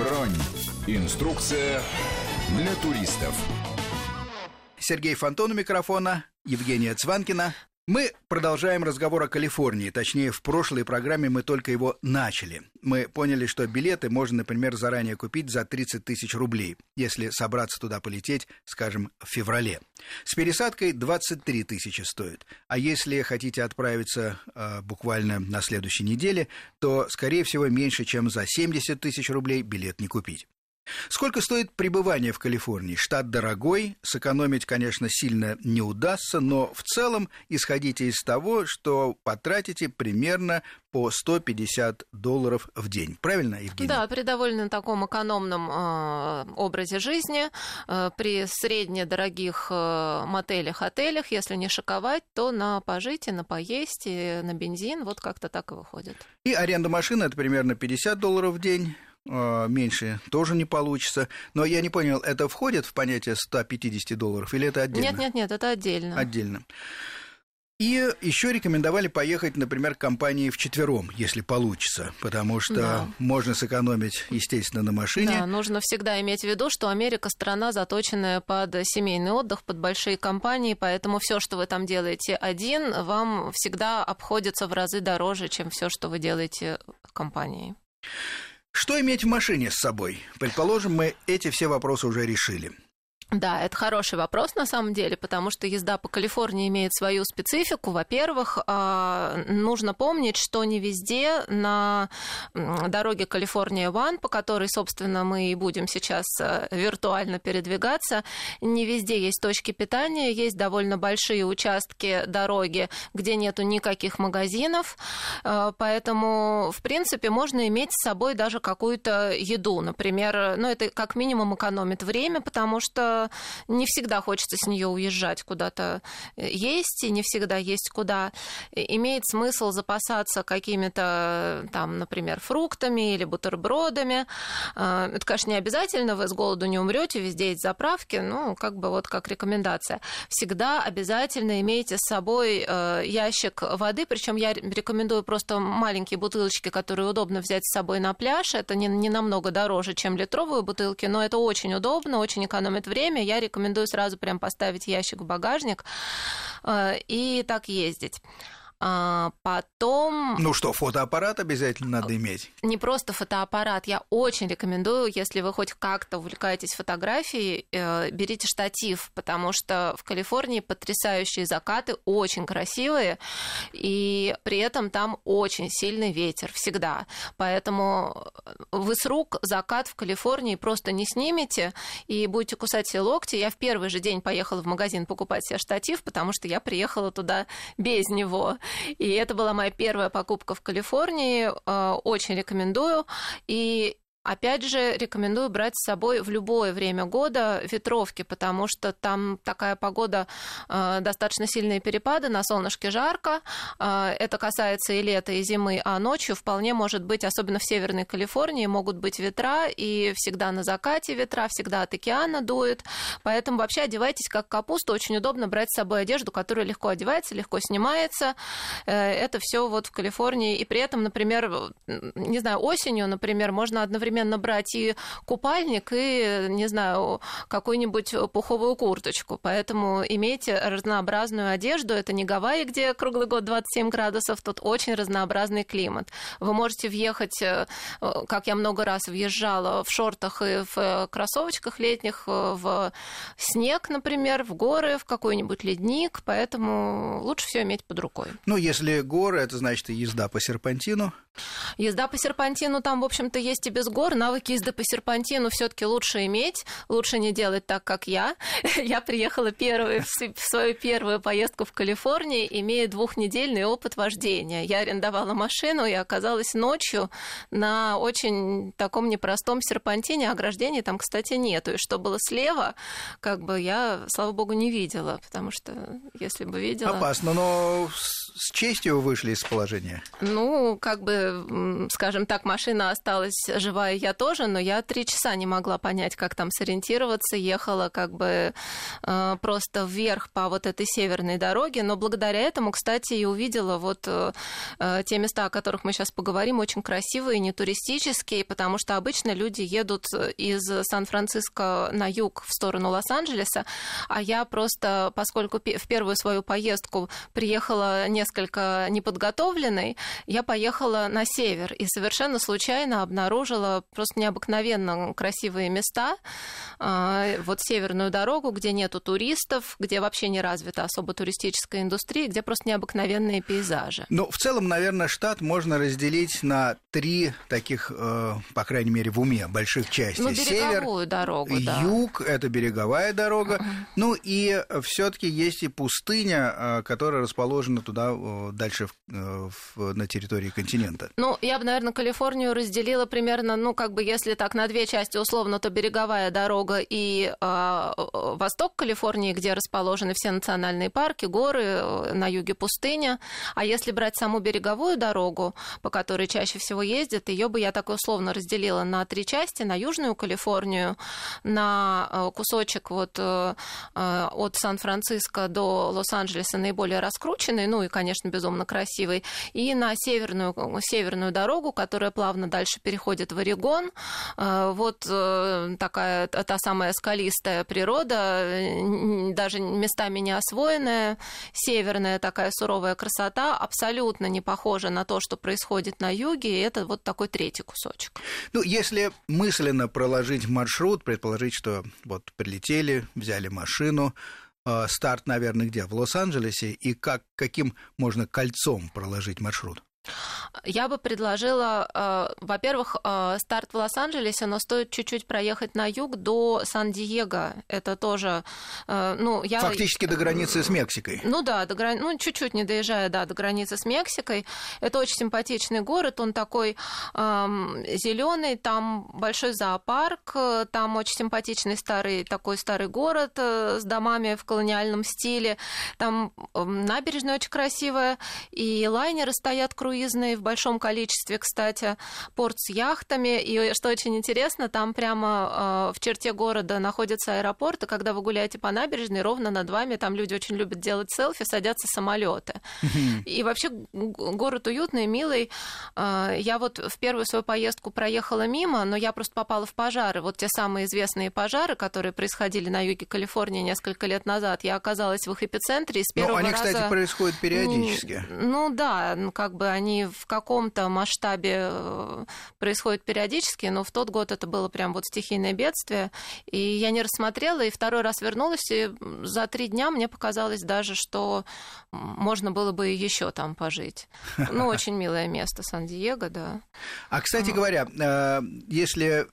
Бронь. Инструкция для туристов. Сергей Фонтон у микрофона, Евгения Цванкина. Мы продолжаем разговор о Калифорнии. Точнее, в прошлой программе мы только его начали. Мы поняли, что билеты можно, например, заранее купить за 30 тысяч рублей, если собраться туда полететь, скажем, в феврале. С пересадкой 23 тысячи стоит. А если хотите отправиться э, буквально на следующей неделе, то, скорее всего, меньше, чем за 70 тысяч рублей билет не купить. Сколько стоит пребывание в Калифорнии? Штат дорогой, сэкономить, конечно, сильно не удастся, но в целом исходите из того, что потратите примерно по 150 долларов в день. Правильно, Евгений? Да, при довольно таком экономном э, образе жизни, э, при среднедорогих э, мотелях, отелях, если не шиковать, то на пожитие, на поесть, и на бензин, вот как-то так и выходит. И аренда машины это примерно 50 долларов в день. А, меньше тоже не получится. Но я не понял, это входит в понятие 150 долларов или это отдельно? Нет, нет, нет, это отдельно. Отдельно. И еще рекомендовали поехать, например, компании в четвером, если получится, потому что да. можно сэкономить, естественно, на машине. Да, нужно всегда иметь в виду, что Америка страна, заточенная под семейный отдых, под большие компании, поэтому все, что вы там делаете один, вам всегда обходится в разы дороже, чем все, что вы делаете компанией. Что иметь в машине с собой? Предположим, мы эти все вопросы уже решили. Да, это хороший вопрос на самом деле, потому что езда по Калифорнии имеет свою специфику. Во-первых, а, нужно помнить, что не везде на дороге Калифорния Ван, по которой, собственно, мы и будем сейчас э, виртуально передвигаться, не везде есть точки питания, есть довольно большие участки дороги, где нету никаких магазинов, э, поэтому, в принципе, можно иметь с собой даже какую-то еду, например, ну, это как минимум экономит время, потому что не всегда хочется с нее уезжать куда-то э, есть, и не всегда есть куда. Имеет смысл запасаться какими-то там, например, фруктами или бутербродами. А, это, конечно, не обязательно, вы с голоду не умрете, везде есть заправки, ну, как бы вот как рекомендация. Всегда обязательно имейте с собой э, ящик воды, причем я рекомендую просто маленькие бутылочки, которые удобно взять с собой на пляж. Это не, не намного дороже, чем литровые бутылки, но это очень удобно, очень экономит время время, я рекомендую сразу прям поставить ящик в багажник э, и так ездить. А потом... Ну что, фотоаппарат обязательно надо иметь? Не просто фотоаппарат. Я очень рекомендую, если вы хоть как-то увлекаетесь фотографией, э, берите штатив, потому что в Калифорнии потрясающие закаты, очень красивые, и при этом там очень сильный ветер всегда. Поэтому вы с рук закат в Калифорнии просто не снимете и будете кусать себе локти. Я в первый же день поехала в магазин покупать себе штатив, потому что я приехала туда без него. И это была моя первая покупка в Калифорнии. Э, очень рекомендую. И Опять же, рекомендую брать с собой в любое время года ветровки, потому что там такая погода, э, достаточно сильные перепады, на солнышке жарко. Э, это касается и лета, и зимы, а ночью вполне может быть, особенно в Северной Калифорнии, могут быть ветра, и всегда на закате ветра, всегда от океана дует. Поэтому вообще одевайтесь как капуста. Очень удобно брать с собой одежду, которая легко одевается, легко снимается. Э, это все вот в Калифорнии. И при этом, например, не знаю, осенью, например, можно одновременно одновременно брать и купальник, и, не знаю, какую-нибудь пуховую курточку. Поэтому имейте разнообразную одежду. Это не Гавайи, где круглый год 27 градусов, тут очень разнообразный климат. Вы можете въехать, э, как я много раз въезжала, в шортах и в кроссовочках летних, в снег, например, в горы, в какой-нибудь ледник, поэтому лучше все иметь под рукой. Ну, если горы, это значит езда по серпантину. Езда по серпантину там, в общем-то, есть и без гор. Навыки езды по серпантину все-таки лучше иметь, лучше не делать так, как я. Я приехала первую, в свою первую поездку в Калифорнии, имея двухнедельный опыт вождения. Я арендовала машину и оказалась ночью на очень таком непростом серпантине. Ограждений там, кстати, нету. И что было слева, как бы я, слава богу, не видела, потому что если бы видела... Опасно, но с честью вышли из положения. Ну, как бы скажем так, машина осталась жива и я тоже, но я три часа не могла понять, как там сориентироваться. Ехала как бы э, просто вверх по вот этой северной дороге, но благодаря этому, кстати, и увидела вот э, э те места, о которых мы сейчас поговорим, очень красивые, не туристические, потому что обычно люди едут из Сан-Франциско на юг в сторону Лос-Анджелеса, а я просто, поскольку в первую свою поездку приехала несколько неподготовленной, я поехала на север и совершенно случайно обнаружила просто необыкновенно красивые места. А, вот северную дорогу, где нету туристов, где вообще не развита особо туристическая индустрия, где просто необыкновенные пейзажи. Ну, в целом, наверное, штат можно разделить на три таких, э, по крайней мере, в уме больших части. Ну, береговую Север, дорогу, да. Юг – это береговая дорога. Uh-huh. Ну, и все таки есть и пустыня, э, которая расположена туда э, дальше в, в, на территории континента. Ну, я бы, наверное, Калифорнию разделила примерно, ну, как бы, если так, на две части условно, то береговая дорога и э, восток Калифорнии, где расположены все национальные парки, горы, э, на юге пустыня. А если брать саму береговую дорогу, по которой чаще всего ездят, ее бы я так условно разделила на три части, на Южную Калифорнию, на э, кусочек вот э, от Сан-Франциско до Лос-Анджелеса наиболее раскрученный, ну и, конечно, безумно красивый, и на северную, северную дорогу, которая плавно дальше переходит в Орегон. Вот такая та самая скалистая природа, даже местами не освоенная, северная такая суровая красота, абсолютно не похожа на то, что происходит на юге, и это вот такой третий кусочек. Ну, если мысленно проложить маршрут, предположить, что вот прилетели, взяли машину, э, старт, наверное, где? В Лос-Анджелесе, и как, каким можно кольцом проложить маршрут? Я бы предложила, э, во-первых, э, старт в Лос-Анджелесе, но стоит чуть-чуть проехать на юг до Сан-Диего. Это тоже, э, ну, я... Фактически до границы с Мексикой. Ну да, до грани... ну, чуть-чуть не доезжая, да, до границы с Мексикой. Это очень симпатичный город, он такой эм, зеленый, там большой зоопарк, там очень симпатичный старый, такой старый город с домами в колониальном стиле, там эм, набережная очень красивая, и лайнеры стоят кругом круизные в большом количестве, кстати, порт с яхтами. И что очень интересно, там прямо э, в черте города находится аэропорт, и когда вы гуляете по набережной, ровно над вами, там люди очень любят делать селфи, садятся самолеты. И вообще город уютный, милый. Э, я вот в первую свою поездку проехала мимо, но я просто попала в пожары. Вот те самые известные пожары, которые происходили на юге Калифорнии несколько лет назад. Я оказалась в их эпицентре, и с первого ну, они, раза... кстати, происходят периодически. Ну да, ну как бы они в каком-то масштабе э, происходят периодически, но в тот год это было прям вот стихийное бедствие, и я не рассмотрела, и второй раз вернулась, и за три дня мне показалось даже, что можно было бы еще там пожить. Ну, очень милое место, Сан-Диего, да. А, кстати говоря, э, если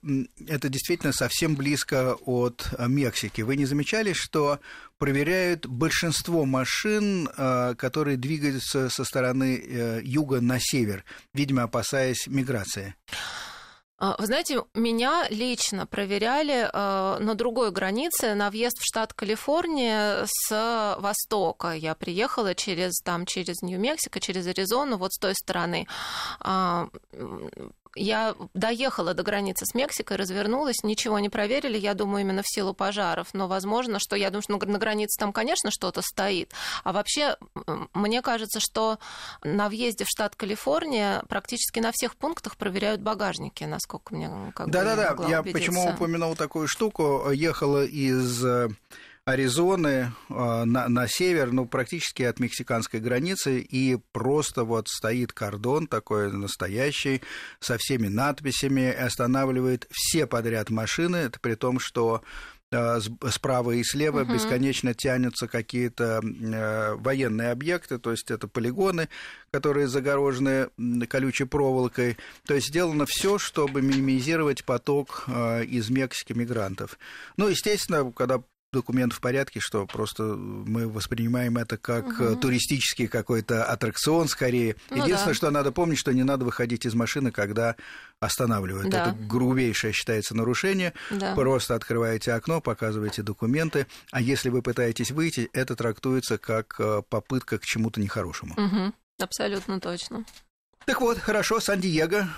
это действительно совсем близко от Мексики, вы не замечали, что проверяют большинство машин, э, которые двигаются со стороны э, юга на север, видимо, опасаясь миграции. А, вы знаете, меня лично проверяли э, на другой границе, на въезд в штат Калифорния с востока. Я приехала через, там, через Нью-Мексико, через Аризону, вот с той стороны. А, я доехала до границы с Мексикой, развернулась, ничего не проверили, я думаю, именно в силу пожаров. Но возможно, что я думаю, что на границе там, конечно, что-то стоит. А вообще, мне кажется, что на въезде в штат Калифорния практически на всех пунктах проверяют багажники, насколько мне как Да-да-да, я, я почему упомянул такую штуку. Ехала из э, Аризоны а, на, на север, ну, практически от мексиканской границы, и просто вот стоит кордон такой настоящий, со всеми надписями, останавливает все подряд машины, это при том, что а, справа и слева угу. бесконечно тянутся какие-то э, военные объекты, то есть это полигоны, которые загорожены колючей проволокой. То есть сделано все, чтобы минимизировать поток из Мексики мигрантов. Ну, естественно, когда документ в порядке, что просто мы воспринимаем это как угу. туристический какой-то аттракцион скорее. Ну, Единственное, да. что надо помнить, что не надо выходить из машины, когда останавливают. Да. Это грубейшее считается нарушение. Да. Просто открываете окно, показываете документы, а если вы пытаетесь выйти, это трактуется как э, попытка к чему-то нехорошему. Угу. Абсолютно точно. Так вот, хорошо, Сан-Диего.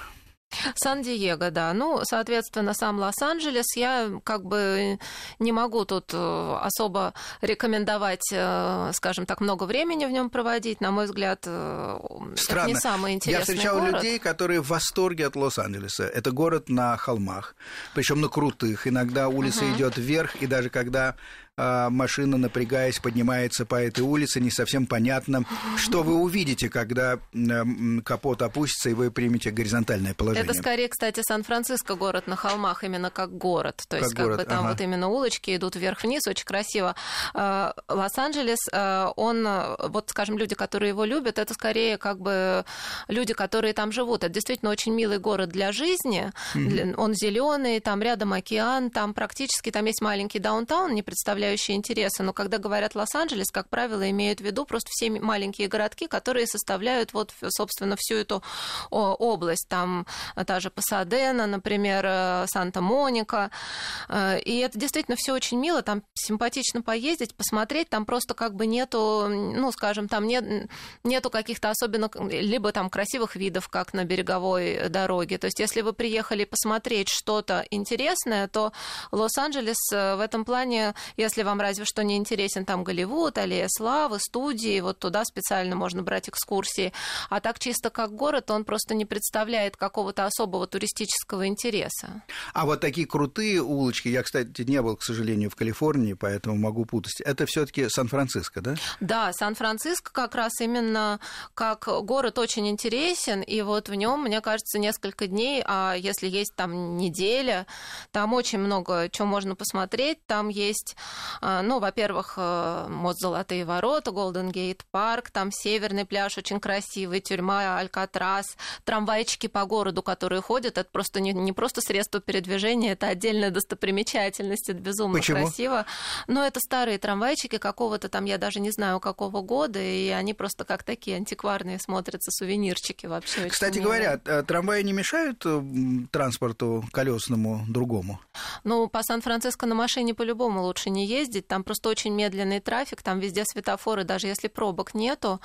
Сан-Диего, да. Ну, соответственно, сам Лос-Анджелес. Я как бы не могу тут э, особо рекомендовать, э, скажем так, много времени в нем проводить. На мой взгляд, Странно. это не самый интересный Я встречал город. людей, которые в восторге от Лос-Анджелеса. Это город на холмах, причем на крутых. Иногда улица угу. идет вверх, и даже когда машина, напрягаясь, поднимается по этой улице, не совсем понятно, что вы увидите, когда капот опустится, и вы примете горизонтальное положение. Это скорее, кстати, Сан-Франциско город на холмах, именно как город. То есть, как, как бы там ага. вот именно улочки идут вверх-вниз, очень красиво. А, Лос-Анджелес, а, он, вот, скажем, люди, которые его любят, это скорее как бы люди, которые там живут. Это действительно очень милый город для жизни. Mm-hmm. Он зеленый, там рядом океан, там практически там есть маленький даунтаун, не представляю составляющие интереса, но когда говорят Лос-Анджелес, как правило, имеют в виду просто все маленькие городки, которые составляют вот, собственно, всю эту область. Там та же Пасадена, например, э, Санта-Моника. Э, и это действительно все очень мило, там симпатично поездить, посмотреть, там просто как бы нету, ну, скажем, там нет, нету каких-то особенно, либо там красивых видов, как на береговой дороге. То есть если вы приехали посмотреть что-то интересное, то Лос-Анджелес э, в этом плане, если если вам разве что не интересен там Голливуд, аллея славы, студии, вот туда специально можно брать экскурсии. А так чисто как город он просто не представляет какого-то особого туристического интереса. А вот такие крутые улочки, я, кстати, не был, к сожалению, в Калифорнии, поэтому могу путать. Это все-таки Сан-Франциско, да? Да, Сан-Франциско как раз именно как город очень интересен, и вот в нем, мне кажется, несколько дней, а если есть там неделя, там очень много чего можно посмотреть. Там есть ну, во-первых, э, мост Золотые ворота, Голден Гейт Парк, там Северный пляж очень красивый, тюрьма Алькатрас, трамвайчики по городу, которые ходят, это просто не, не просто средство передвижения, это отдельная достопримечательность, это безумно Почему? красиво. Но это старые трамвайчики какого-то там, я даже не знаю, какого года, и они просто как такие антикварные смотрятся, сувенирчики вообще. Кстати говоря, э, трамваи не мешают э, транспорту колесному другому? Ну, по Сан-Франциско на машине по-любому лучше не ездить, там просто очень медленный трафик, там везде светофоры, даже если пробок нету,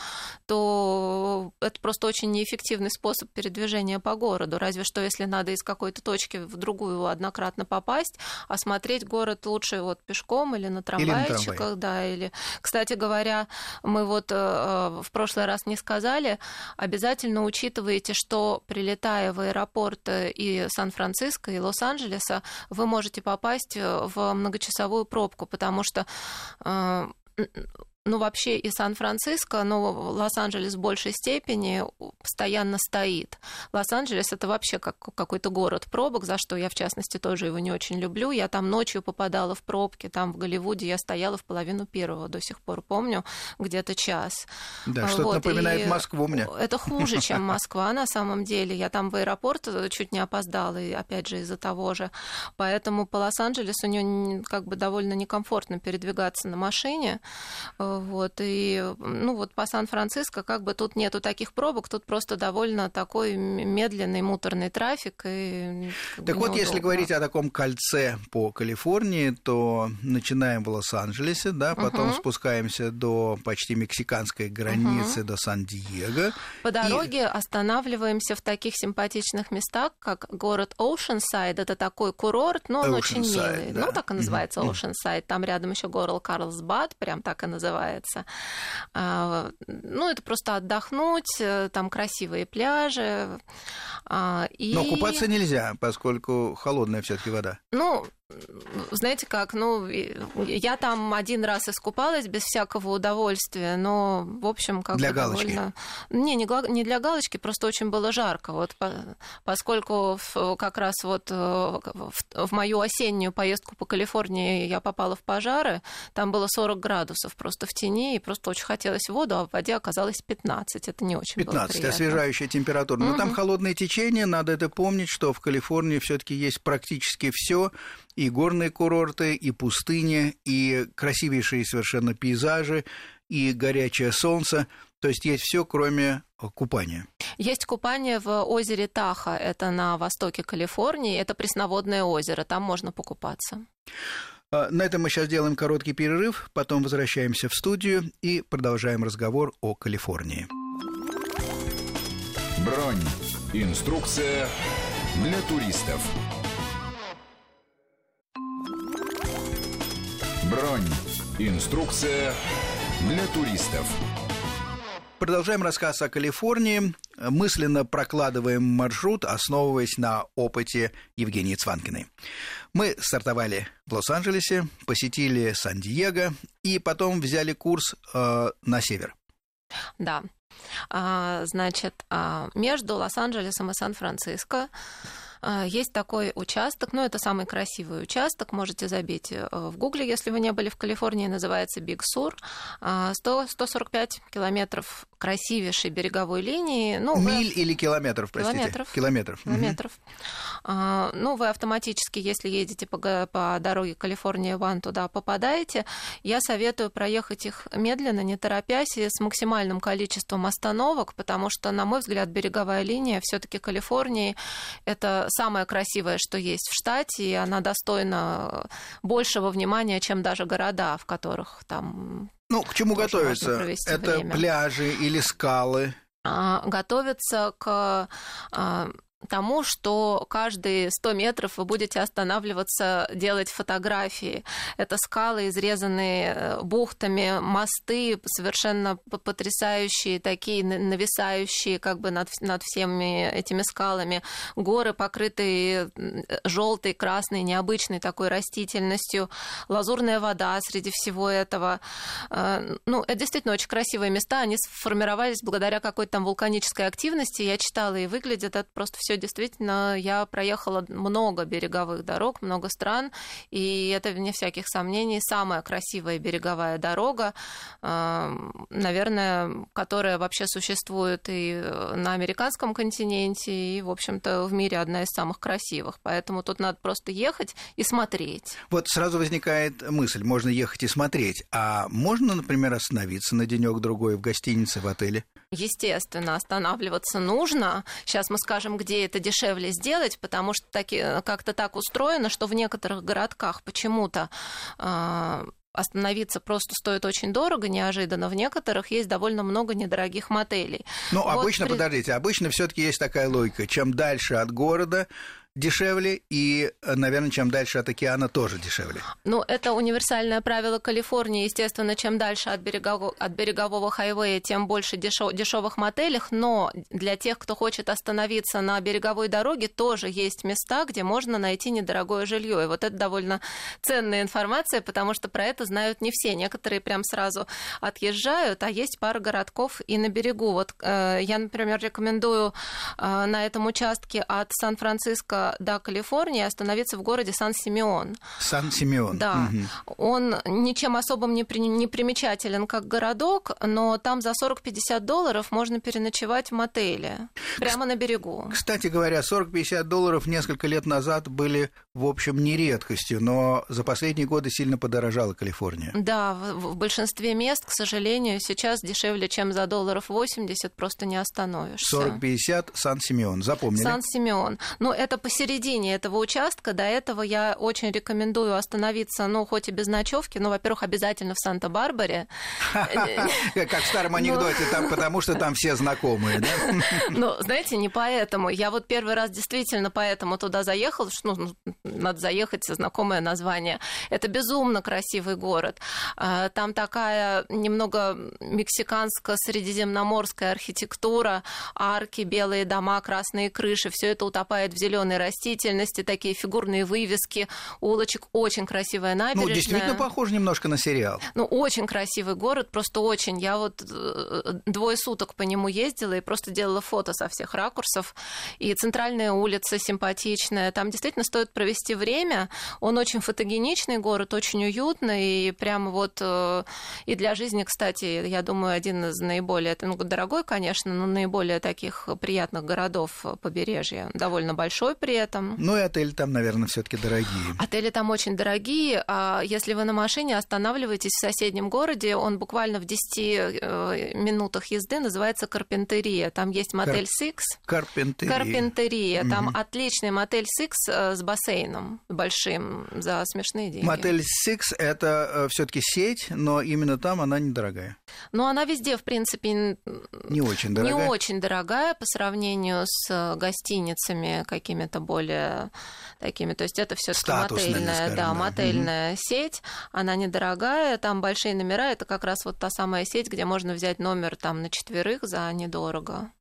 то это просто очень неэффективный способ передвижения по городу, разве что если надо из какой-то точки в другую однократно попасть, осмотреть город лучше вот пешком или на трамвайчиках, или да, или, кстати говоря, мы вот э, в прошлый раз не сказали, обязательно учитывайте, что прилетая в аэропорт и Сан-Франциско, и Лос-Анджелеса, вы можете попасть в многочасовую пробку, потому что э, ну, вообще и Сан-Франциско, но Лос-Анджелес в большей степени постоянно стоит. Лос-Анджелес это вообще как какой-то город пробок, за что я, в частности, тоже его не очень люблю. Я там ночью попадала в пробки, там в Голливуде я стояла в половину первого, до сих пор помню, где-то час. Да, что-то вот, напоминает Москву мне. Это хуже, чем Москва на самом деле. Я там в аэропорт чуть не опоздала, и опять же из-за того же. Поэтому по Лос-Анджелесу как бы довольно некомфортно передвигаться на машине вот, и, ну, вот по Сан-Франциско как бы тут нету таких пробок, тут просто довольно такой медленный, муторный трафик. И так вот, если говорить о таком кольце по Калифорнии, то начинаем в Лос-Анджелесе, да, потом угу. спускаемся до почти мексиканской границы, угу. до Сан-Диего. По дороге и... останавливаемся в таких симпатичных местах, как город Оушенсайд, это такой курорт, но он Oceanside, очень милый. Да. Ну, так и называется Оушенсайд. Там рядом еще город Карлсбад, прям так и называется называется. А, ну, это просто отдохнуть, э, там красивые пляжи. А, и... Но купаться нельзя, поскольку холодная все-таки вода. Ну, знаете как, ну, я там один раз искупалась без всякого удовольствия, но, в общем, как Для галочки? Довольно... Не, не, не для галочки, просто очень было жарко, вот, поскольку как раз вот э, в, в мою осеннюю поездку по Калифорнии я попала в пожары, там было 40 градусов просто в тени, и просто очень хотелось воду, а в воде оказалось 15, это не очень 15, было освежающая температура, но угу. там холодное течение, надо это помнить, что в Калифорнии все таки есть практически все и горные курорты, и пустыни, и красивейшие совершенно пейзажи, и горячее солнце. То есть есть все, кроме э, купания. Есть купание в озере Таха, это на востоке Калифорнии, это пресноводное озеро, там можно покупаться. А, на этом мы сейчас делаем короткий перерыв, потом возвращаемся в студию и продолжаем разговор о Калифорнии. Бронь. Инструкция для туристов. Бронь. Инструкция для туристов. Продолжаем рассказ о Калифорнии. Мысленно прокладываем маршрут, основываясь на опыте Евгении Цванкиной. Мы стартовали в Лос-Анджелесе, посетили Сан-Диего и потом взяли курс э, на север. Да. А, значит, а, между Лос-Анджелесом и Сан-Франциско есть такой участок, ну, это самый красивый участок, можете забить э, в гугле, если вы не были в Калифорнии, называется Биг Сур, 100, 145 километров красивейшей береговой линии. Ну, Миль вы... или километров, простите? Километров. Километров. Километров. Угу. Ну, вы автоматически, если едете по, по дороге Калифорния-Ван, туда попадаете. Я советую проехать их медленно, не торопясь, и с максимальным количеством остановок, потому что, на мой взгляд, береговая линия все таки Калифорнии — это самое красивое, что есть в штате, и она достойна большего внимания, чем даже города, в которых там ну, к чему готовиться? Это время. пляжи или скалы? А, готовиться к а, тому, что каждые 100 метров вы будете останавливаться, делать фотографии. Это скалы, изрезанные э, бухтами, мосты совершенно потрясающие, такие нависающие как бы над, над всеми этими скалами, горы, покрытые желтой, красной, необычной такой растительностью, лазурная вода среди всего этого. Э, ну, это действительно очень красивые места, они сформировались благодаря какой-то там вулканической активности. Я читала, и выглядит это просто все действительно я проехала много береговых дорог, много стран, и это, вне всяких сомнений, самая красивая береговая дорога, наверное, которая вообще существует и на американском континенте, и, в общем-то, в мире одна из самых красивых. Поэтому тут надо просто ехать и смотреть. Вот сразу возникает мысль, можно ехать и смотреть, а можно, например, остановиться на денек-другой в гостинице, в отеле? Естественно, останавливаться нужно. Сейчас мы скажем, где это дешевле сделать, потому что таки, как-то так устроено, что в некоторых городках почему-то э, остановиться просто стоит очень дорого, неожиданно. В некоторых есть довольно много недорогих мотелей. Ну, вот обычно, при... подождите, обычно все-таки есть такая логика. Чем дальше от города, дешевле, и, наверное, чем дальше от океана тоже дешевле. Ну, это универсальное правило Калифорнии. Естественно, чем дальше от, берегового, от берегового хайвея, тем больше дешев, дешевых мотелях. Но для тех, кто хочет остановиться на береговой дороге, тоже есть места, где можно найти недорогое жилье. И вот это довольно ценная информация, потому что про это знают не все. Некоторые прям сразу отъезжают, а есть пара городков и на берегу. Вот э, я, например, рекомендую э, на этом участке от Сан-Франциско до Калифорнии остановиться в городе Сан-Симеон. Сан-Симеон. Да. Угу. Он ничем особым не, при, не примечателен как городок, но там за 40-50 долларов можно переночевать в мотеле, прямо на берегу. Кстати говоря, 40-50 долларов несколько лет назад были, в общем, не редкостью, но за последние годы сильно подорожала Калифорния. Да, в, в большинстве мест, к сожалению, сейчас дешевле, чем за долларов 80, просто не остановишься. 40-50 Сан-Симеон, запомнили? Сан-Симеон. Ну, это по середине этого участка. До этого я очень рекомендую остановиться, ну, хоть и без ночевки, но, во-первых, обязательно в Санта-Барбаре. Как в старом анекдоте, там, потому что там все знакомые, да? Ну, знаете, не поэтому. Я вот первый раз действительно поэтому туда заехала, что ну, надо заехать, знакомое название. Это безумно красивый город. А, там такая немного мексиканско-средиземноморская архитектура, арки, белые дома, красные крыши, все это утопает в зеленой растительности, такие фигурные вывески улочек, очень красивая набережная. Ну, действительно похоже немножко на сериал. Ну, очень красивый город, просто очень. Я вот э, двое суток по нему ездила и просто делала фото со всех ракурсов. И центральная улица симпатичная. Там действительно стоит провести время. Он очень фотогеничный город, очень уютный. И прямо вот э, и для жизни, кстати, я думаю, один из наиболее, ну, дорогой, конечно, но наиболее таких приятных городов побережья. Довольно большой при этом. Ну и отели там, наверное, все-таки дорогие. Отели там очень дорогие. А если вы на машине останавливаетесь в соседнем городе, он буквально в 10 э, минутах езды называется Карпентерия. Там есть мотель Six. Карпентерия. Карпентерия. Угу. Там отличный мотель Six э, с бассейном большим за смешные деньги. Мотель Six это э, все-таки сеть, но именно там она недорогая. Ну, она везде, в принципе, не очень дорогая. Не очень дорогая по сравнению с гостиницами какими-то какими-то более такими. То есть это все-таки мотельная, скажем, да, мотельная угу. сеть. Она недорогая, там большие номера. Это как раз вот та самая сеть, где можно взять номер там на четверых за недорого.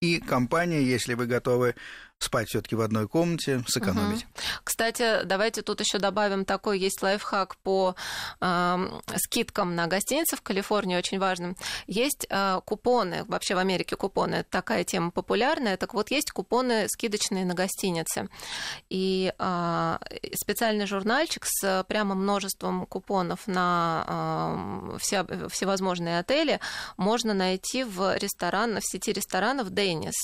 И компания, если вы готовы спать все-таки в одной комнате, сэкономить. Угу. Кстати, давайте тут еще добавим такой есть лайфхак по э, скидкам на гостиницы в Калифорнии, очень важным. Есть э, купоны, вообще в Америке купоны, такая тема популярная. Так вот, есть купоны скидочные на гостиницы. И э, специальный журнальчик с прямо множеством купонов на э, все, всевозможные отели можно найти в ресторанах, в сети ресторанов Деннис.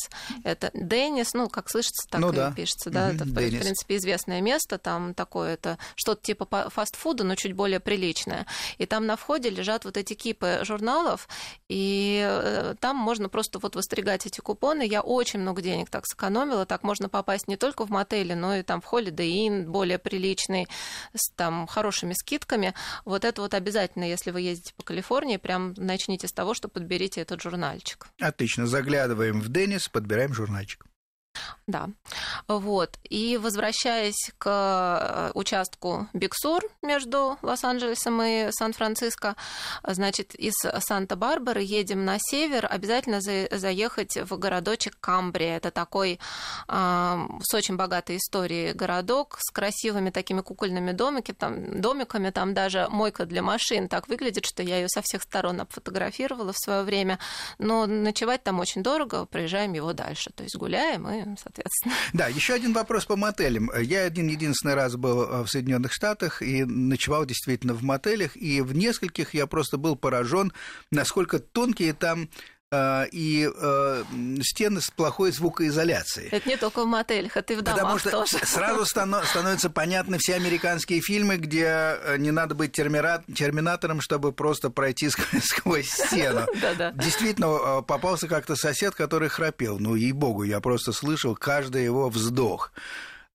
Это Деннис, ну, как слышно, слышится, так ну, и да. пишется, да, угу, это, Денис. в принципе, известное место, там такое это что-то типа фастфуда, но чуть более приличное. И там на входе лежат вот эти кипы журналов, и э, там можно просто вот востригать эти купоны. Я очень много денег так сэкономила, так можно попасть не только в мотели, но и там в Holiday Inn, более приличный, с там хорошими скидками. Вот это вот обязательно, если вы ездите по Калифорнии, прям начните с того, что подберите этот журнальчик. Отлично, заглядываем в Деннис, подбираем журнальчик. Да, вот. И возвращаясь к э, участку Биксур между Лос-Анджелесом и Сан-Франциско, значит, из Санта-Барбары едем на север, обязательно заехать в городочек Камбрия. Это такой э, с очень богатой историей городок, с красивыми такими кукольными домики, там, домиками, там даже мойка для машин так выглядит, что я ее со всех сторон обфотографировала в свое время. Но ночевать там очень дорого, проезжаем его дальше. То есть гуляем и соответственно. Да, еще один вопрос по мотелям. Я один единственный раз был э, в Соединенных Штатах и ночевал действительно в мотелях, и в нескольких я просто был поражен, насколько тонкие там и э, стены с плохой звукоизоляцией. Это не только в мотелях, это и в домах Потому что тоже. сразу становятся понятны все американские фильмы, где э, не надо быть терминатором, чтобы просто пройти сквозь стену. Действительно, попался как-то сосед, который храпел. Ну, ей-богу, я просто слышал каждый его вздох.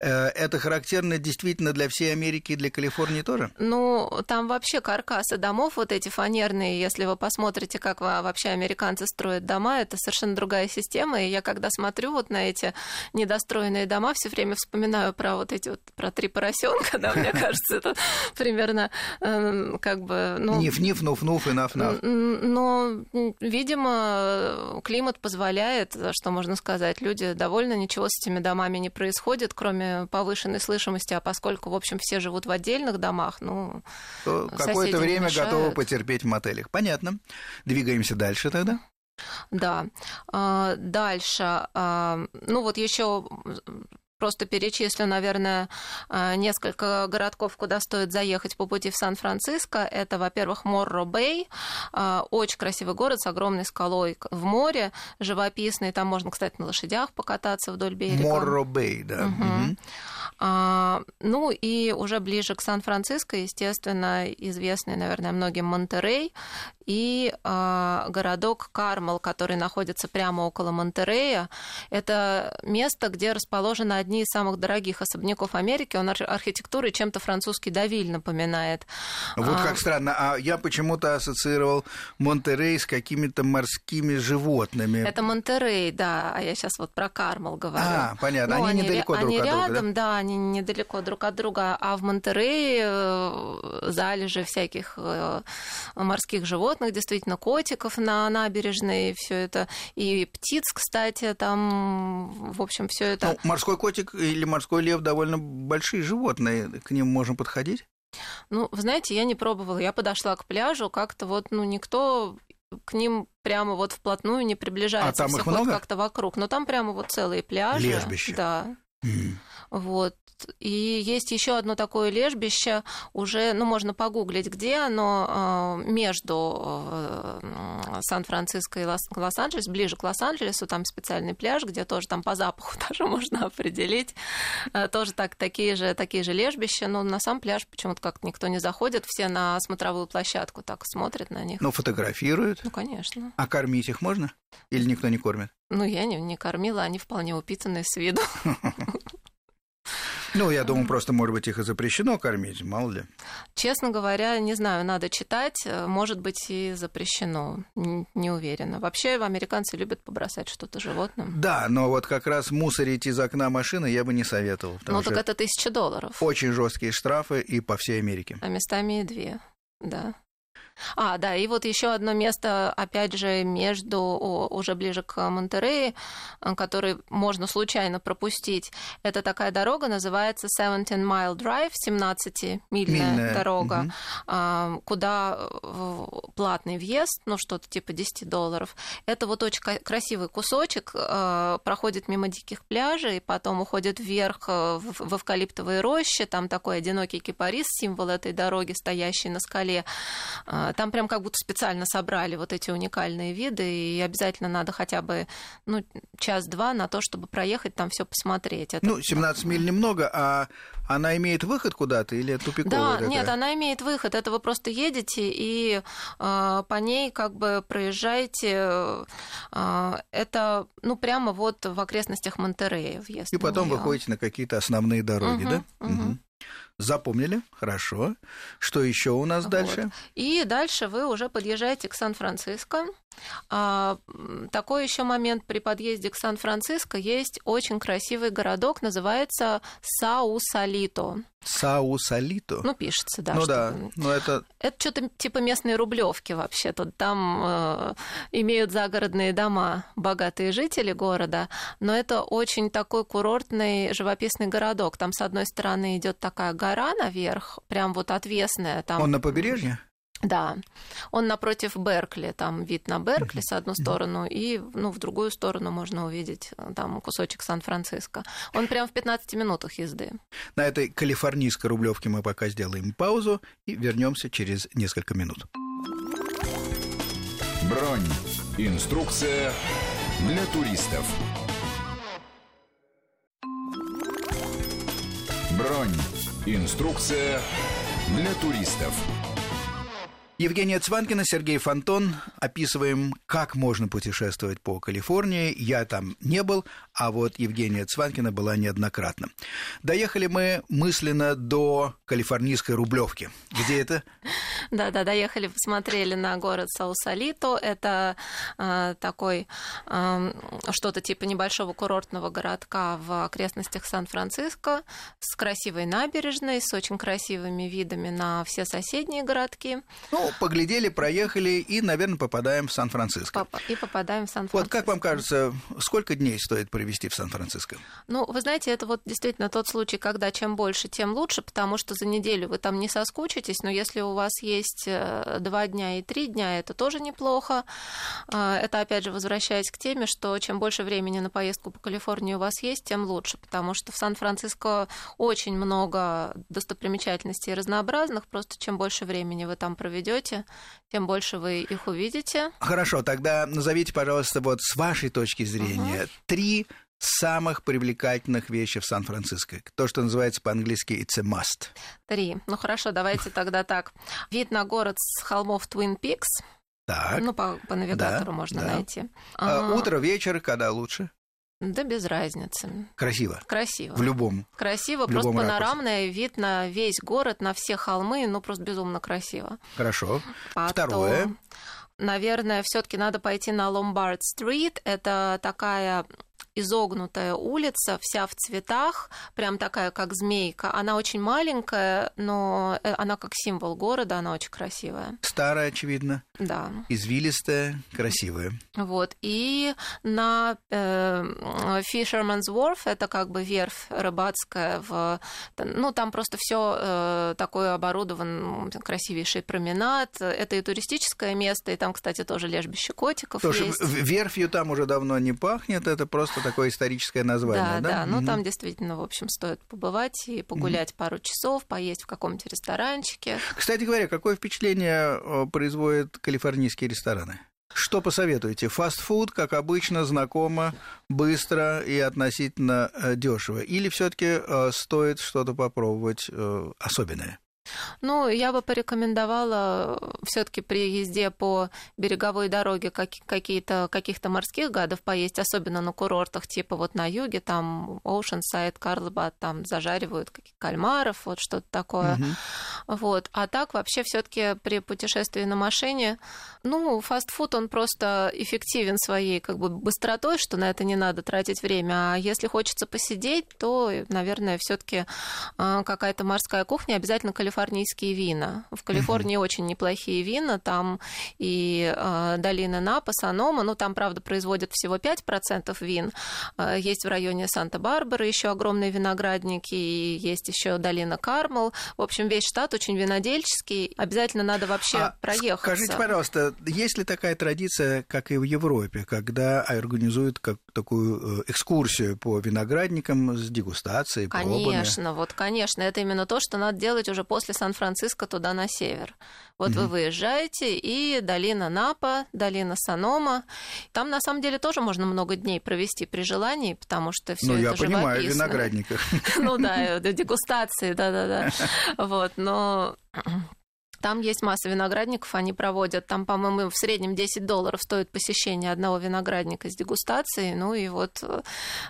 Э, это характерно действительно для всей Америки и для Калифорнии тоже? Ну, там вообще каркасы домов вот эти фанерные, если вы посмотрите, как вообще американцы строят дома, это совершенно другая система, и я когда смотрю вот на эти недостроенные дома, все время вспоминаю про вот эти вот, про три поросенка, да, мне кажется, это примерно эм, как бы... Ну, Ниф-ниф, нуф-нуф и наф-наф. Но, видимо, климат позволяет, что можно сказать, люди довольны, ничего с этими домами не происходит, кроме повышенной слышимости, а поскольку, в общем, все живут в отдельных домах, ну, какое-то время мешают. готовы потерпеть в мотелях. Понятно. Двигаемся дальше тогда. Да. А, дальше. А, ну вот еще просто перечислю, наверное, а, несколько городков, куда стоит заехать по пути в Сан-Франциско. Это, во-первых, Морро-Бэй, очень красивый город с огромной скалой в море, живописный. Там можно, кстати, на лошадях покататься вдоль берега. Морро-Бэй, да. Угу. Угу. А, ну и уже ближе к Сан-Франциско, естественно, известный, наверное, многим Монтерей и а, городок Кармел, который находится прямо около Монтерея. Это место, где расположены одни из самых дорогих особняков Америки. Он архитектурой чем-то французский Давиль напоминает. Вот а... как странно. А я почему-то ассоциировал Монтерей с какими-то морскими животными. Это Монтерей, да. А я сейчас вот про Кармел говорю. А, понятно. Ну, они, они недалеко они друг рядом, от друга, да? да, они недалеко друг от друга, а в Монтерее э, залежи всяких э, морских животных, действительно котиков на набережной, все это, и птиц, кстати, там, в общем, все это. Ну, морской котик или морской лев довольно большие животные, к ним можем подходить? Ну, вы знаете, я не пробовала. Я подошла к пляжу, как-то вот, ну, никто к ним прямо вот вплотную не приближается. А там их много? как-то вокруг. Но там прямо вот целые пляжи. Лежбище. Да. Mm. Вот. И есть еще одно такое лежбище, уже, ну, можно погуглить, где оно а, между э, Сан-Франциско и Лос-Анджелес, ближе к Лос-Анджелесу, там специальный пляж, где тоже там по запаху даже можно определить. Э, тоже так, такие, же, такие же лежбища, но на сам пляж почему-то как-то никто не заходит, все на смотровую площадку так смотрят на них. Ну, фотографируют? Ну, конечно. А кормить их можно? Или никто не кормит? Ну, я не, не кормила, они вполне упитанные с виду. Ну, я думаю, просто, может быть, их и запрещено кормить, мало ли. Честно говоря, не знаю, надо читать. Может быть, и запрещено. Не уверена. Вообще, американцы любят побросать что-то животным. Да, но вот как раз мусорить из окна машины я бы не советовал. Ну, так это тысяча долларов. Очень жесткие штрафы и по всей Америке. А местами и две, да. А, да, и вот еще одно место, опять же, между, уже ближе к Монтерее, э, который можно случайно пропустить. Это такая дорога, называется 17 Mile Drive, 17-мильная дорога, угу. куда э, платный въезд, ну, что-то типа 10 долларов. Это вот очень красивый кусочек, э, проходит мимо диких пляжей, потом уходит вверх в эвкалиптовые рощи, там такой одинокий кипарис, символ этой дороги, стоящий на скале а, там прям как будто специально собрали вот эти уникальные виды, и обязательно надо хотя бы ну, час-два на то, чтобы проехать там все посмотреть. Это... Ну, 17 миль немного, а она имеет выход куда-то или тупиковая? Да, такая? нет, она имеет выход. Это вы просто едете и э, по ней как бы проезжаете. Э, это, ну, прямо вот в окрестностях Монтерея. И потом вы ходите на какие-то основные дороги, угу, да? Угу. Запомнили? Хорошо. Что еще у нас вот. дальше? И дальше вы уже подъезжаете к Сан-Франциско. А, такой еще момент при подъезде к Сан-Франциско есть очень красивый городок, называется Сау-Салито. Сау-Салито? Ну, пишется, да. Ну да, но это... Это что-то типа местной рублевки вообще. Тут там э, имеют загородные дома богатые жители города, но это очень такой курортный живописный городок. Там, с одной стороны, идет такая гора наверх, прям вот отвесная. Там... Он на побережье? Да, он напротив Беркли, там вид на Беркли с одну сторону, и ну, в другую сторону можно увидеть э, там кусочек Сан-Франциско. Он прям в 15 минутах езды. На этой калифорнийской рублевке мы пока сделаем паузу и вернемся через несколько минут. Бронь. Инструкция для туристов. Бронь. Инструкция для туристов. Евгения Цванкина, Сергей Фонтон. Описываем, как можно путешествовать по Калифорнии. Я там не был, а вот Евгения Цванкина была неоднократно. Доехали мы мысленно до калифорнийской Рублевки. Где это? Да, да, доехали, посмотрели на город Саусалито. Это э, такой э, что-то типа небольшого курортного городка в окрестностях Сан-Франциско с красивой набережной, с очень красивыми видами на все соседние городки. Ну, поглядели, проехали и, наверное, попадаем в Сан-Франциско. И попадаем в Сан-Франциско. Вот как вам кажется, сколько дней стоит провести в Сан-Франциско? Ну, вы знаете, это вот действительно тот случай, когда чем больше, тем лучше, потому что за неделю вы там не соскучитесь, но если у вас есть э, два дня и три дня, это тоже неплохо. Э, это, опять же, возвращаясь к теме, что чем больше времени на поездку по Калифорнии у вас есть, тем лучше, потому что в Сан-Франциско очень много достопримечательностей разнообразных, просто чем больше времени вы там проведете, живете, тем больше вы их увидите. Хорошо, тогда назовите, пожалуйста, вот с вашей точки зрения угу. три самых привлекательных вещей в Сан-Франциско. То, что называется по-английски «it's a must». Три. Ну хорошо, давайте тогда так. Вид на город с холмов Твин Пикс. Так. Ну, по, по навигатору да, можно да. найти. А, утро, вечер, когда лучше? Да без разницы. Красиво. Красиво. В любом. Красиво, в просто любом панорамный ракурсе. вид на весь город, на все холмы, ну просто безумно красиво. Хорошо. Потом, Второе. Наверное, все-таки надо пойти на Ломбард-стрит. Это такая изогнутая улица, вся в цветах, прям такая, как змейка. Она очень маленькая, но э, она как символ города, она очень красивая. Старая, очевидно. Да. Извилистая, красивая. Вот. И на э, Fisherman's Wharf, это как бы верфь рыбацкая, в, ну, там просто все э, такое оборудован, красивейший променад. Это и туристическое место, и там, кстати, тоже лежбище котиков Слушай, есть. верфью там уже давно не пахнет, это просто такое историческое название, да? Да, да, ну там действительно, в общем, стоит побывать и погулять пару часов, поесть в каком-нибудь ресторанчике. Кстати говоря, какое впечатление э, производят калифорнийские рестораны? Что посоветуете? Фастфуд, как обычно, знакомо, быстро и относительно э, дешево. Или все-таки э, стоит что-то попробовать особенное? Ну, я бы порекомендовала все-таки при езде по береговой дороге какие-то каких-то морских гадов поесть, особенно на курортах, типа вот на юге, там Oceanside, Карлбад, там зажаривают каких кальмаров, вот что-то такое. Угу. Вот. А так вообще все-таки при путешествии на машине, ну, фастфуд, он просто эффективен своей как бы быстротой, что на это не надо тратить время. А если хочется посидеть, то, наверное, все-таки а, какая-то морская кухня, обязательно калифорнийские вина. В Калифорнии mm-hmm. очень неплохие вина, там и э, долина Напа, Санома, ну там, правда, производят всего 5% вин. Э, есть в районе Санта-Барбары еще огромные виноградники, и есть еще долина Кармел. В общем, весь штат очень винодельческий. Обязательно надо вообще а проехаться. Скажите, пожалуйста, есть ли такая традиция, как и в Европе, когда организуют как такую э, экскурсию по виноградникам с дегустацией, пробами? Конечно, вот, конечно. Это именно то, что надо делать уже после Сан-Франциско туда на север. Вот угу. вы выезжаете, и долина Напа, долина Санома. Там, на самом деле, тоже можно много дней провести при желании, потому что все ну, это я понимаю, виноградниках. Ну да, дегустации, да-да-да. Вот, но там есть масса виноградников, они проводят. Там, по-моему, в среднем 10 долларов стоит посещение одного виноградника с дегустацией. Ну и вот э,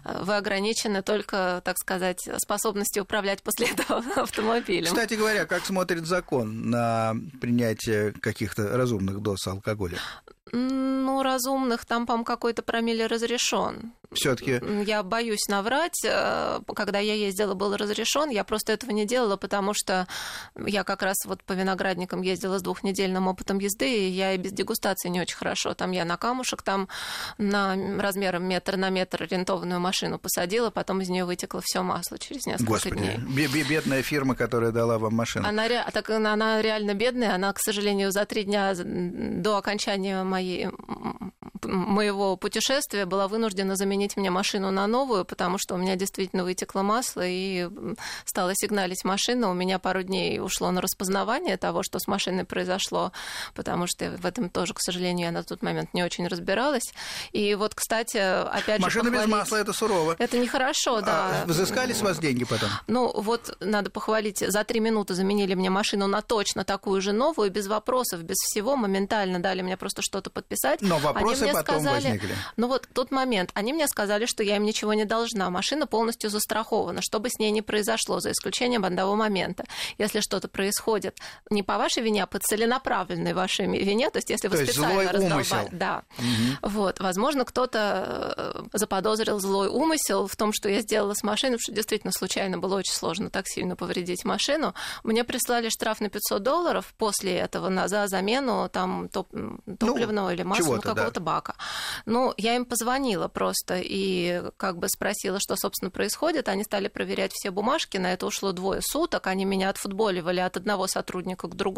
вы ограничены только, так сказать, способностью управлять после этого автомобилем. Кстати говоря, как смотрит закон на принятие каких-то разумных доз алкоголя? Ну, разумных, там, по-моему, какой-то промилле разрешен. Все-таки. Я боюсь наврать. Э, когда я ездила, был разрешен. Я просто этого не делала, потому что я как раз вот по виноградникам ездила с двухнедельным опытом езды, и я и без дегустации не очень хорошо. Там я на камушек, там на размером метр на метр ориентованную машину посадила, потом из нее вытекло все масло через несколько Господи, дней. бедная фирма, которая дала вам машину. Она, так, она реально бедная. Она, к сожалению, за три дня до окончания моей, моего путешествия была вынуждена заменить мне машину на новую, потому что у меня действительно вытекло масло и стала сигналить машина. У меня пару дней ушло на распознавание того, что с машиной произошло, потому что в этом тоже, к сожалению, я на тот момент не очень разбиралась. И вот, кстати, опять Машина же... Машина без масла — это сурово. Это нехорошо, да. А взыскали с вас деньги потом? Ну, вот надо похвалить, за три минуты заменили мне машину на точно такую же новую, без вопросов, без всего, моментально дали мне просто что-то что-то подписать. Но вопросы они мне потом сказали, возникли. Ну вот тот момент. Они мне сказали, что я им ничего не должна. Машина полностью застрахована, что бы с ней ни произошло, за исключением одного момента. Если что-то происходит не по вашей вине, а по целенаправленной вашей вине, то есть если вы то специально раздолбали... Да. Угу. Вот. Возможно, кто-то э, заподозрил злой умысел в том, что я сделала с машиной, потому что действительно случайно было очень сложно так сильно повредить машину. Мне прислали штраф на 500 долларов после этого на, за замену там топ, топливного ну, или масло ну, какого-то да. бака. Ну, я им позвонила просто и как бы спросила, что, собственно, происходит. Они стали проверять все бумажки. На это ушло двое суток. Они меня отфутболивали от одного сотрудника к другому.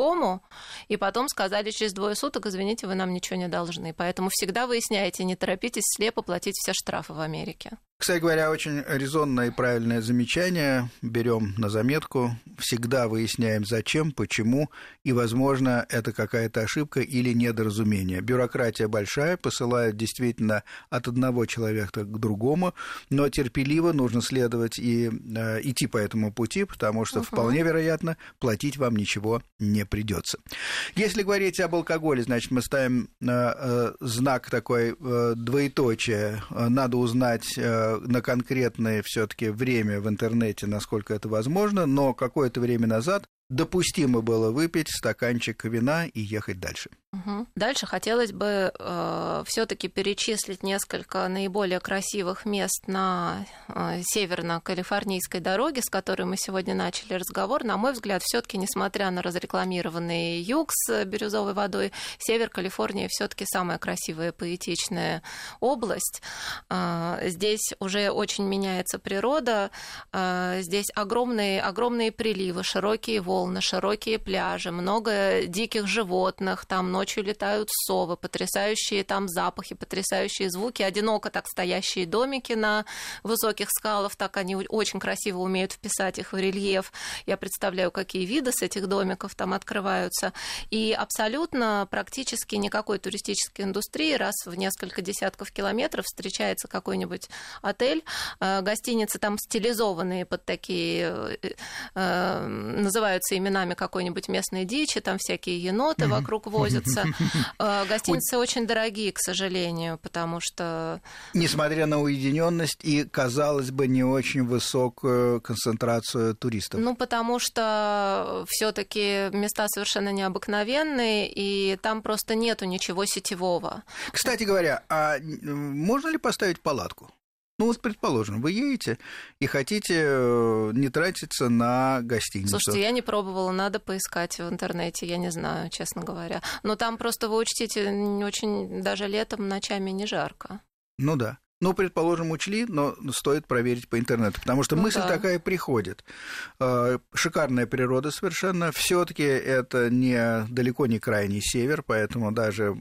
И потом сказали через двое суток, извините, вы нам ничего не должны. Поэтому всегда выясняйте, не торопитесь слепо платить все штрафы в Америке. Кстати говоря, очень резонное и правильное замечание. Берем на заметку. Всегда выясняем, зачем, почему. И, возможно, это какая-то ошибка или недоразумение. Бюрократия большая, посылает действительно от одного человека к другому, но терпеливо нужно следовать и э, идти по этому пути, потому что uh-huh. вполне вероятно платить вам ничего не придется. Если говорить об алкоголе, значит, мы ставим э, э, знак такой э, двоеточие. Надо узнать э, на конкретное все-таки время в интернете, насколько это возможно, но какое-то время назад допустимо было выпить стаканчик вина и ехать дальше. Дальше хотелось бы э, все-таки перечислить несколько наиболее красивых мест на э, северно-калифорнийской дороге, с которой мы сегодня начали разговор. На мой взгляд, все-таки, несмотря на разрекламированный юг с бирюзовой водой, север Калифорнии все-таки самая красивая поэтичная область. Э, здесь уже очень меняется природа, э, здесь огромные, огромные приливы, широкие волны, широкие пляжи, много диких животных, там ночью летают совы, потрясающие там запахи, потрясающие звуки, одиноко так стоящие домики на высоких скалах, так они очень красиво умеют вписать их в рельеф. Я представляю, какие виды с этих домиков там открываются. И абсолютно практически никакой туристической индустрии. Раз в несколько десятков километров встречается какой-нибудь отель, э, гостиницы там стилизованные под такие, э, э, называются именами какой-нибудь местной дичи, там всякие еноты вокруг возятся. Гостиницы очень дорогие, к сожалению, потому что... Несмотря на уединенность и, казалось бы, не очень высокую концентрацию туристов. Ну, потому что все таки места совершенно необыкновенные, и там просто нету ничего сетевого. Кстати говоря, а можно ли поставить палатку? Ну вот, предположим, вы едете и хотите э, не тратиться на гостиницу. Слушайте, я не пробовала, надо поискать в интернете, я не знаю, честно говоря. Но там просто вы учтите, очень даже летом ночами не жарко. Ну да. Ну, предположим, учли, но стоит проверить по интернету, потому что ну, мысль да. такая приходит. А, шикарная природа совершенно. Все-таки это не далеко не крайний север, поэтому даже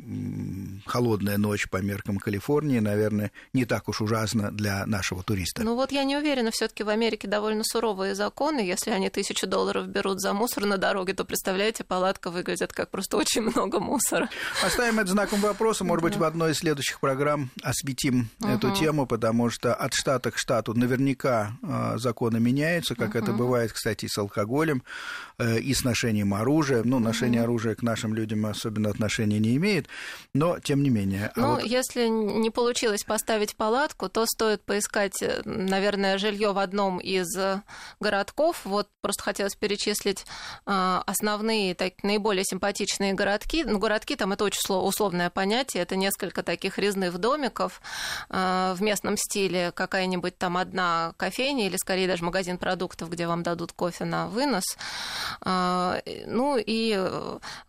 холодная ночь по меркам Калифорнии, наверное, не так уж ужасно для нашего туриста. Ну вот я не уверена, все-таки в Америке довольно суровые законы. Если они тысячу долларов берут за мусор на дороге, то представляете, палатка выглядит как просто очень много мусора. Оставим это знаком вопроса. Может быть, в одной из следующих программ осветим эту тему, потому что от штата к штату наверняка э, законы меняются, как это бывает, кстати, и с алкоголем, э, и с ношением оружия. Ну, ношение оружия к нашим людям особенно отношения не имеет, но тем не менее. А ну, вот... если не получилось поставить палатку, то стоит поискать, э, наверное, жилье в одном из городков. Вот просто хотелось перечислить основные, так, наиболее симпатичные городки. Ну, городки там это очень условное понятие, это несколько таких резных домиков в местном стиле какая-нибудь там одна кофейня или скорее даже магазин продуктов, где вам дадут кофе на вынос. А, ну и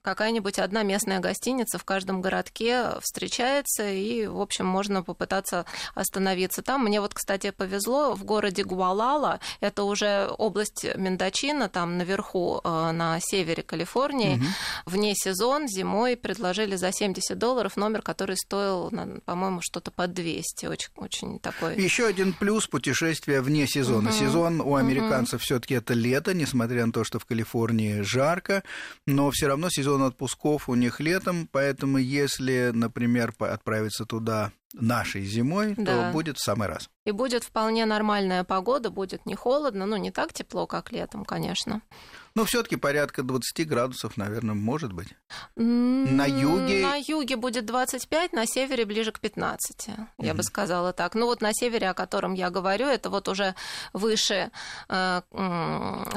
какая-нибудь одна местная гостиница в каждом городке встречается, и, в общем, можно попытаться остановиться там. Мне вот, кстати, повезло в городе Гуалала, это уже область Мендочина, там наверху э, на севере Калифорнии, угу. вне сезон, зимой предложили за 70 долларов номер, который стоил, по-моему, что-то под 200. Очень очень такой. Еще один плюс путешествия вне сезона. Угу. Сезон у американцев угу. все-таки это лето, несмотря на то, что в Калифорнии жарко, но все равно сезон отпусков у них летом, поэтому если, например, отправиться туда нашей зимой, да. то будет в самый раз. И будет вполне нормальная погода, будет не холодно, ну не так тепло, как летом, конечно. Ну, все-таки порядка 20 градусов, наверное, может быть. На юге... На юге будет 25, на севере ближе к 15, я mm-hmm. бы сказала так. Ну, вот на севере, о котором я говорю, это вот уже выше э,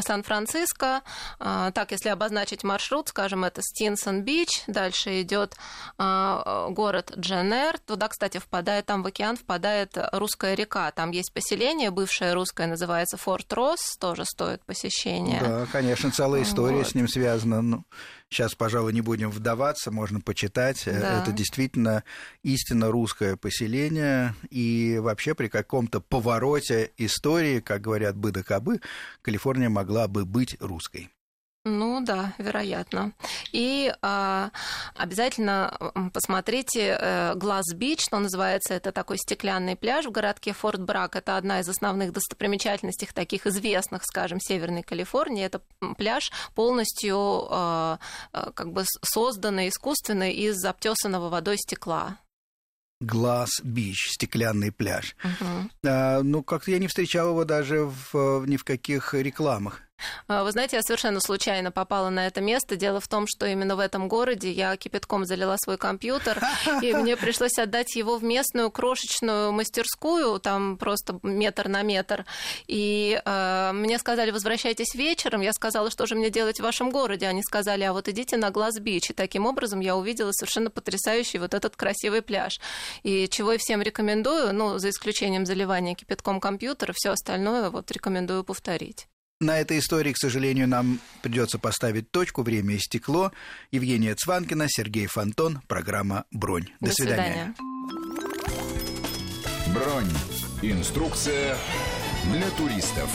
Сан-Франциско. Э, так, если обозначить маршрут, скажем, это Стинсон-Бич, дальше идет э, город Дженер. Туда, кстати, впадает, там в океан впадает русская река. Там есть поселение, бывшее русское, называется Форт Росс, тоже стоит посещения. Да, конечно конечно, целая история вот. с ним связана. Ну, сейчас, пожалуй, не будем вдаваться, можно почитать. Э, да. Это действительно истинно русское поселение. И вообще при каком-то повороте истории, как говорят бы да кабы, Калифорния могла бы быть русской. Ну да, вероятно. И а, обязательно посмотрите э, Глаз Бич, что называется, это такой стеклянный пляж в городке Форт Брак. Это одна из основных достопримечательностей, таких известных, скажем, Северной Калифорнии. Это пляж полностью а, как бы созданный искусственно из обтесанного водой стекла. Глаз Бич, стеклянный пляж. Угу. А, ну, как-то я не встречал его даже в, ни в каких рекламах. А, вы знаете, я совершенно случайно попала на это место. Дело в том, что именно в этом городе я кипятком залила свой компьютер, и мне пришлось отдать его в местную крошечную мастерскую, там просто метр на метр. И э, мне сказали, возвращайтесь вечером. Я сказала, что же мне делать в вашем городе? Они сказали, а вот идите на Глаз-Бич. И таким образом я увидела совершенно потрясающий вот этот красивый пляж. И чего я всем рекомендую, ну, за исключением заливания кипятком компьютера, все остальное вот рекомендую повторить. На этой истории, к сожалению, нам придется поставить точку. Время истекло. Евгения Цванкина, Сергей Фонтон. Программа «Бронь». До, До свидания. свидания. «Бронь». Инструкция для туристов.